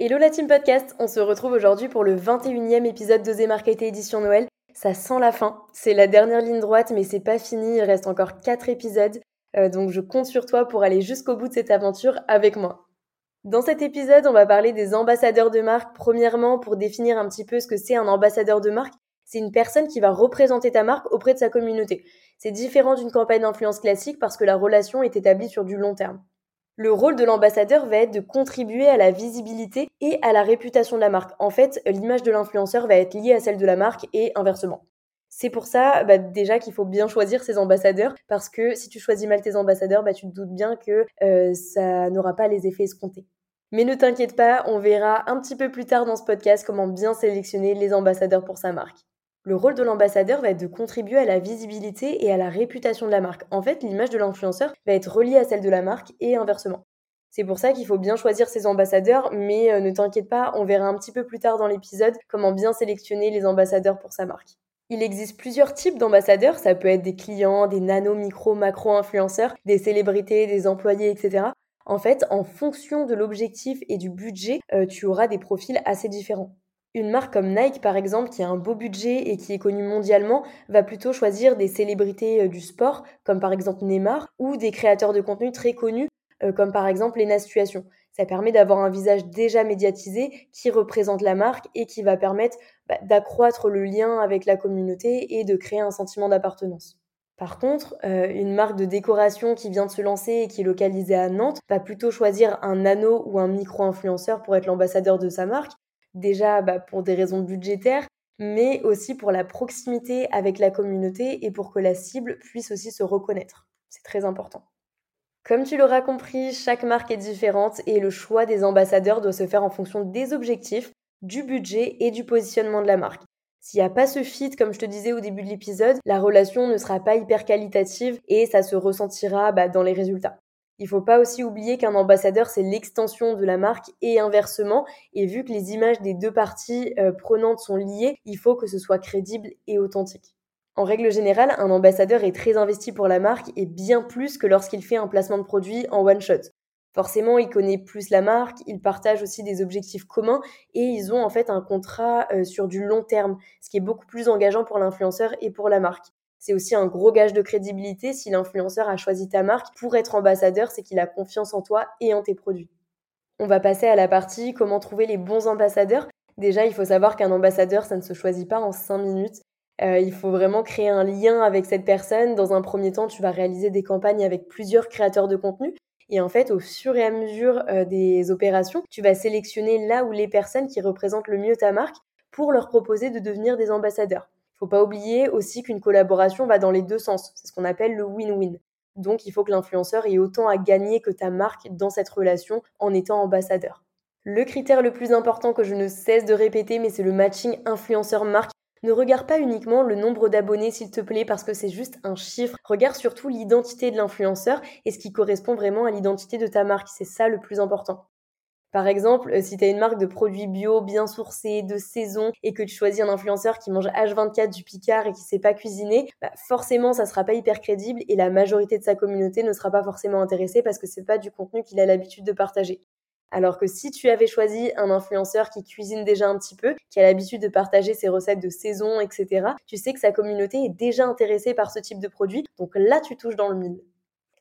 Hello la team podcast, on se retrouve aujourd'hui pour le 21e épisode d'Oser Marketer édition Noël. Ça sent la fin, c'est la dernière ligne droite mais c'est pas fini, il reste encore 4 épisodes, euh, donc je compte sur toi pour aller jusqu'au bout de cette aventure avec moi. Dans cet épisode, on va parler des ambassadeurs de marque. Premièrement, pour définir un petit peu ce que c'est un ambassadeur de marque, c'est une personne qui va représenter ta marque auprès de sa communauté. C'est différent d'une campagne d'influence classique parce que la relation est établie sur du long terme. Le rôle de l'ambassadeur va être de contribuer à la visibilité et à la réputation de la marque. En fait, l'image de l'influenceur va être liée à celle de la marque et inversement. C'est pour ça bah, déjà qu'il faut bien choisir ses ambassadeurs parce que si tu choisis mal tes ambassadeurs, bah, tu te doutes bien que euh, ça n'aura pas les effets escomptés. Mais ne t'inquiète pas, on verra un petit peu plus tard dans ce podcast comment bien sélectionner les ambassadeurs pour sa marque. Le rôle de l'ambassadeur va être de contribuer à la visibilité et à la réputation de la marque. En fait, l'image de l'influenceur va être reliée à celle de la marque et inversement. C'est pour ça qu'il faut bien choisir ses ambassadeurs, mais euh, ne t'inquiète pas, on verra un petit peu plus tard dans l'épisode comment bien sélectionner les ambassadeurs pour sa marque. Il existe plusieurs types d'ambassadeurs, ça peut être des clients, des nano, micro, macro influenceurs, des célébrités, des employés, etc. En fait, en fonction de l'objectif et du budget, euh, tu auras des profils assez différents. Une marque comme Nike, par exemple, qui a un beau budget et qui est connue mondialement, va plutôt choisir des célébrités euh, du sport, comme par exemple Neymar, ou des créateurs de contenu très connus, euh, comme par exemple Lena Situation. Ça permet d'avoir un visage déjà médiatisé qui représente la marque et qui va permettre bah, d'accroître le lien avec la communauté et de créer un sentiment d'appartenance. Par contre, euh, une marque de décoration qui vient de se lancer et qui est localisée à Nantes va plutôt choisir un nano ou un micro-influenceur pour être l'ambassadeur de sa marque, Déjà bah, pour des raisons budgétaires, mais aussi pour la proximité avec la communauté et pour que la cible puisse aussi se reconnaître. C'est très important. Comme tu l'auras compris, chaque marque est différente et le choix des ambassadeurs doit se faire en fonction des objectifs, du budget et du positionnement de la marque. S'il n'y a pas ce fit, comme je te disais au début de l'épisode, la relation ne sera pas hyper qualitative et ça se ressentira bah, dans les résultats. Il faut pas aussi oublier qu'un ambassadeur, c'est l'extension de la marque et inversement. Et vu que les images des deux parties euh, prenantes sont liées, il faut que ce soit crédible et authentique. En règle générale, un ambassadeur est très investi pour la marque et bien plus que lorsqu'il fait un placement de produit en one shot. Forcément, il connaît plus la marque, il partage aussi des objectifs communs et ils ont en fait un contrat euh, sur du long terme, ce qui est beaucoup plus engageant pour l'influenceur et pour la marque. C'est aussi un gros gage de crédibilité si l'influenceur a choisi ta marque pour être ambassadeur, c'est qu'il a confiance en toi et en tes produits. On va passer à la partie comment trouver les bons ambassadeurs. Déjà, il faut savoir qu'un ambassadeur, ça ne se choisit pas en 5 minutes. Euh, il faut vraiment créer un lien avec cette personne. Dans un premier temps, tu vas réaliser des campagnes avec plusieurs créateurs de contenu. Et en fait, au fur et à mesure euh, des opérations, tu vas sélectionner là où les personnes qui représentent le mieux ta marque pour leur proposer de devenir des ambassadeurs faut pas oublier aussi qu'une collaboration va dans les deux sens. C'est ce qu'on appelle le win-win. Donc, il faut que l'influenceur ait autant à gagner que ta marque dans cette relation en étant ambassadeur. Le critère le plus important que je ne cesse de répéter, mais c'est le matching influenceur-marque. Ne regarde pas uniquement le nombre d'abonnés, s'il te plaît, parce que c'est juste un chiffre. Regarde surtout l'identité de l'influenceur et ce qui correspond vraiment à l'identité de ta marque. C'est ça le plus important. Par exemple, euh, si tu as une marque de produits bio bien sourcés, de saison, et que tu choisis un influenceur qui mange H24 du Picard et qui sait pas cuisiner, bah forcément ça sera pas hyper crédible et la majorité de sa communauté ne sera pas forcément intéressée parce que c'est pas du contenu qu'il a l'habitude de partager. Alors que si tu avais choisi un influenceur qui cuisine déjà un petit peu, qui a l'habitude de partager ses recettes de saison, etc., tu sais que sa communauté est déjà intéressée par ce type de produit, donc là tu touches dans le mille.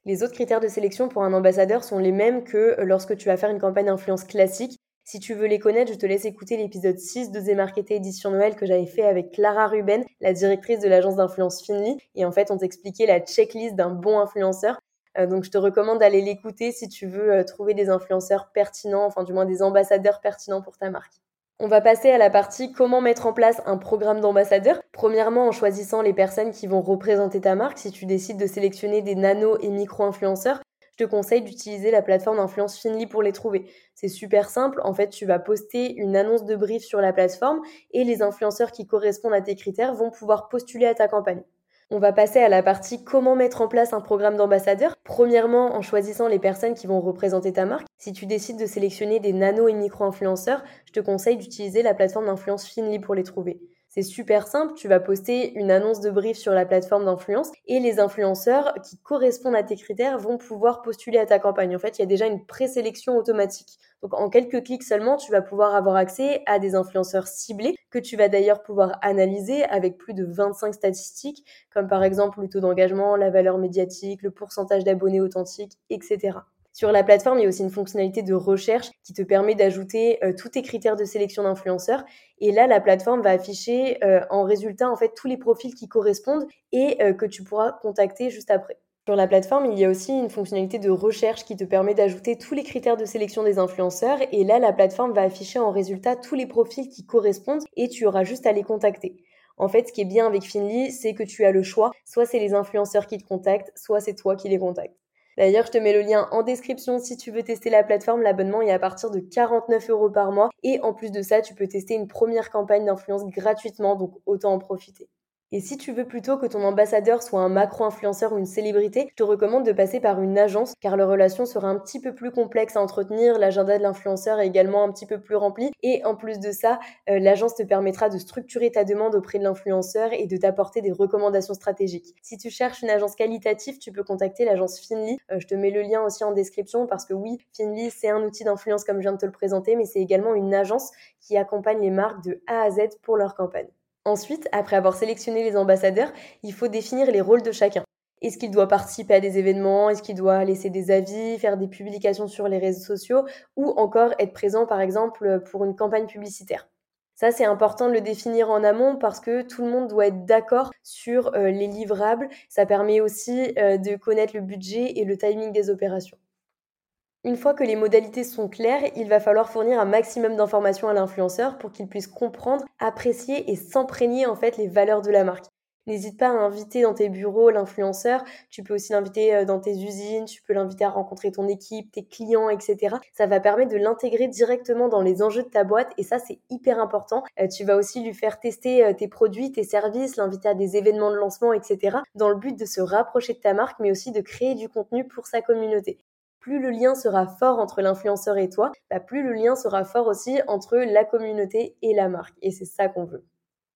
Les autres critères de sélection pour un ambassadeur sont les mêmes que lorsque tu vas faire une campagne d'influence classique. Si tu veux les connaître, je te laisse écouter l'épisode 6 de Zémarketé édition Noël que j'avais fait avec Clara Ruben, la directrice de l'agence d'influence Finly. Et en fait, on t'expliquait la checklist d'un bon influenceur. Euh, donc, je te recommande d'aller l'écouter si tu veux euh, trouver des influenceurs pertinents, enfin du moins des ambassadeurs pertinents pour ta marque. On va passer à la partie comment mettre en place un programme d'ambassadeur. Premièrement, en choisissant les personnes qui vont représenter ta marque. Si tu décides de sélectionner des nano et micro-influenceurs, je te conseille d'utiliser la plateforme d'influence Finly pour les trouver. C'est super simple. En fait, tu vas poster une annonce de brief sur la plateforme et les influenceurs qui correspondent à tes critères vont pouvoir postuler à ta campagne. On va passer à la partie comment mettre en place un programme d'ambassadeur. Premièrement, en choisissant les personnes qui vont représenter ta marque. Si tu décides de sélectionner des nano et micro-influenceurs, je te conseille d'utiliser la plateforme d'influence Finly pour les trouver. C'est super simple, tu vas poster une annonce de brief sur la plateforme d'influence et les influenceurs qui correspondent à tes critères vont pouvoir postuler à ta campagne. En fait, il y a déjà une présélection automatique. Donc en quelques clics seulement, tu vas pouvoir avoir accès à des influenceurs ciblés que tu vas d'ailleurs pouvoir analyser avec plus de 25 statistiques, comme par exemple le taux d'engagement, la valeur médiatique, le pourcentage d'abonnés authentiques, etc. Sur la plateforme, il y a aussi une fonctionnalité de recherche qui te permet d'ajouter euh, tous tes critères de sélection d'influenceurs. Et là, la plateforme va afficher euh, en résultat en fait tous les profils qui correspondent et euh, que tu pourras contacter juste après. Sur la plateforme, il y a aussi une fonctionnalité de recherche qui te permet d'ajouter tous les critères de sélection des influenceurs. Et là, la plateforme va afficher en résultat tous les profils qui correspondent et tu auras juste à les contacter. En fait, ce qui est bien avec Finly, c'est que tu as le choix. Soit c'est les influenceurs qui te contactent, soit c'est toi qui les contactes. D'ailleurs, je te mets le lien en description si tu veux tester la plateforme. L'abonnement est à partir de 49 euros par mois. Et en plus de ça, tu peux tester une première campagne d'influence gratuitement, donc autant en profiter. Et si tu veux plutôt que ton ambassadeur soit un macro-influenceur ou une célébrité, je te recommande de passer par une agence car la relation sera un petit peu plus complexe à entretenir, l'agenda de l'influenceur est également un petit peu plus rempli et en plus de ça, euh, l'agence te permettra de structurer ta demande auprès de l'influenceur et de t'apporter des recommandations stratégiques. Si tu cherches une agence qualitative, tu peux contacter l'agence Finly. Euh, je te mets le lien aussi en description parce que oui, Finly c'est un outil d'influence comme je viens de te le présenter, mais c'est également une agence qui accompagne les marques de A à Z pour leur campagne. Ensuite, après avoir sélectionné les ambassadeurs, il faut définir les rôles de chacun. Est-ce qu'il doit participer à des événements? Est-ce qu'il doit laisser des avis, faire des publications sur les réseaux sociaux ou encore être présent par exemple pour une campagne publicitaire? Ça, c'est important de le définir en amont parce que tout le monde doit être d'accord sur euh, les livrables. Ça permet aussi euh, de connaître le budget et le timing des opérations. Une fois que les modalités sont claires, il va falloir fournir un maximum d'informations à l'influenceur pour qu'il puisse comprendre, apprécier et s'imprégner en fait les valeurs de la marque. N'hésite pas à inviter dans tes bureaux l'influenceur. Tu peux aussi l'inviter euh, dans tes usines, tu peux l'inviter à rencontrer ton équipe, tes clients, etc. Ça va permettre de l'intégrer directement dans les enjeux de ta boîte et ça, c'est hyper important. Euh, tu vas aussi lui faire tester euh, tes produits, tes services, l'inviter à des événements de lancement, etc. dans le but de se rapprocher de ta marque, mais aussi de créer du contenu pour sa communauté plus le lien sera fort entre l'influenceur et toi, bah, plus le lien sera fort aussi entre la communauté et la marque. Et c'est ça qu'on veut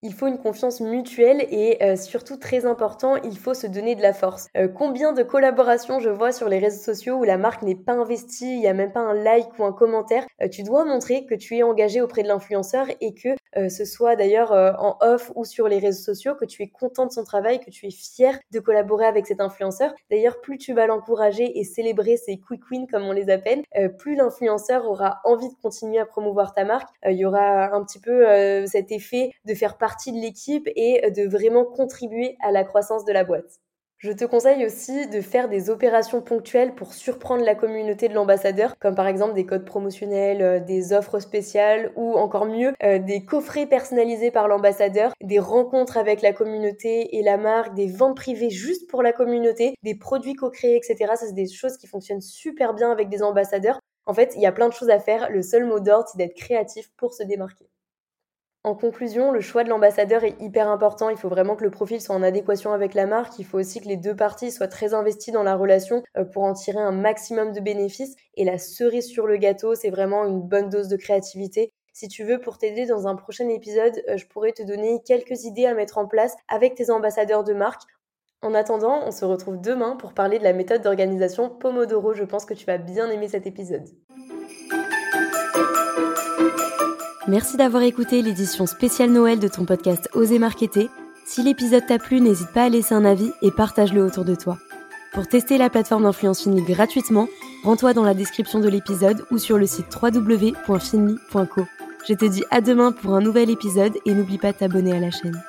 il faut une confiance mutuelle et euh, surtout très important, il faut se donner de la force. Euh, combien de collaborations je vois sur les réseaux sociaux où la marque n'est pas investie, il n'y a même pas un like ou un commentaire. Euh, tu dois montrer que tu es engagé auprès de l'influenceur et que ce soit d'ailleurs en off ou sur les réseaux sociaux, que tu es content de son travail, que tu es fier de collaborer avec cet influenceur. D'ailleurs, plus tu vas l'encourager et célébrer ses quick wins comme on les appelle, plus l'influenceur aura envie de continuer à promouvoir ta marque. Il y aura un petit peu cet effet de faire partie de l'équipe et de vraiment contribuer à la croissance de la boîte. Je te conseille aussi de faire des opérations ponctuelles pour surprendre la communauté de l'ambassadeur, comme par exemple des codes promotionnels, euh, des offres spéciales ou encore mieux, euh, des coffrets personnalisés par l'ambassadeur, des rencontres avec la communauté et la marque, des ventes privées juste pour la communauté, des produits co-créés, etc. Ça, c'est des choses qui fonctionnent super bien avec des ambassadeurs. En fait, il y a plein de choses à faire. Le seul mot d'ordre, c'est d'être créatif pour se démarquer. En conclusion, le choix de l'ambassadeur est hyper important. Il faut vraiment que le profil soit en adéquation avec la marque. Il faut aussi que les deux parties soient très investies dans la relation euh, pour en tirer un maximum de bénéfices. Et la cerise sur le gâteau, c'est vraiment une bonne dose de créativité. Si tu veux, pour t'aider dans un prochain épisode, euh, je pourrais te donner quelques idées à mettre en place avec tes ambassadeurs de marque. En attendant, on se retrouve demain pour parler de la méthode d'organisation Pomodoro. Je pense que tu vas bien aimer cet épisode. Merci d'avoir écouté l'édition spéciale Noël de ton podcast Oser Marketer. Si l'épisode t'a plu, n'hésite pas à laisser un avis et partage-le autour de toi. Pour tester la plateforme d'influence Finly gratuitement, rends-toi dans la description de l'épisode ou sur le site www.finly.co. Je te dis à demain pour un nouvel épisode et n'oublie pas de t'abonner à la chaîne.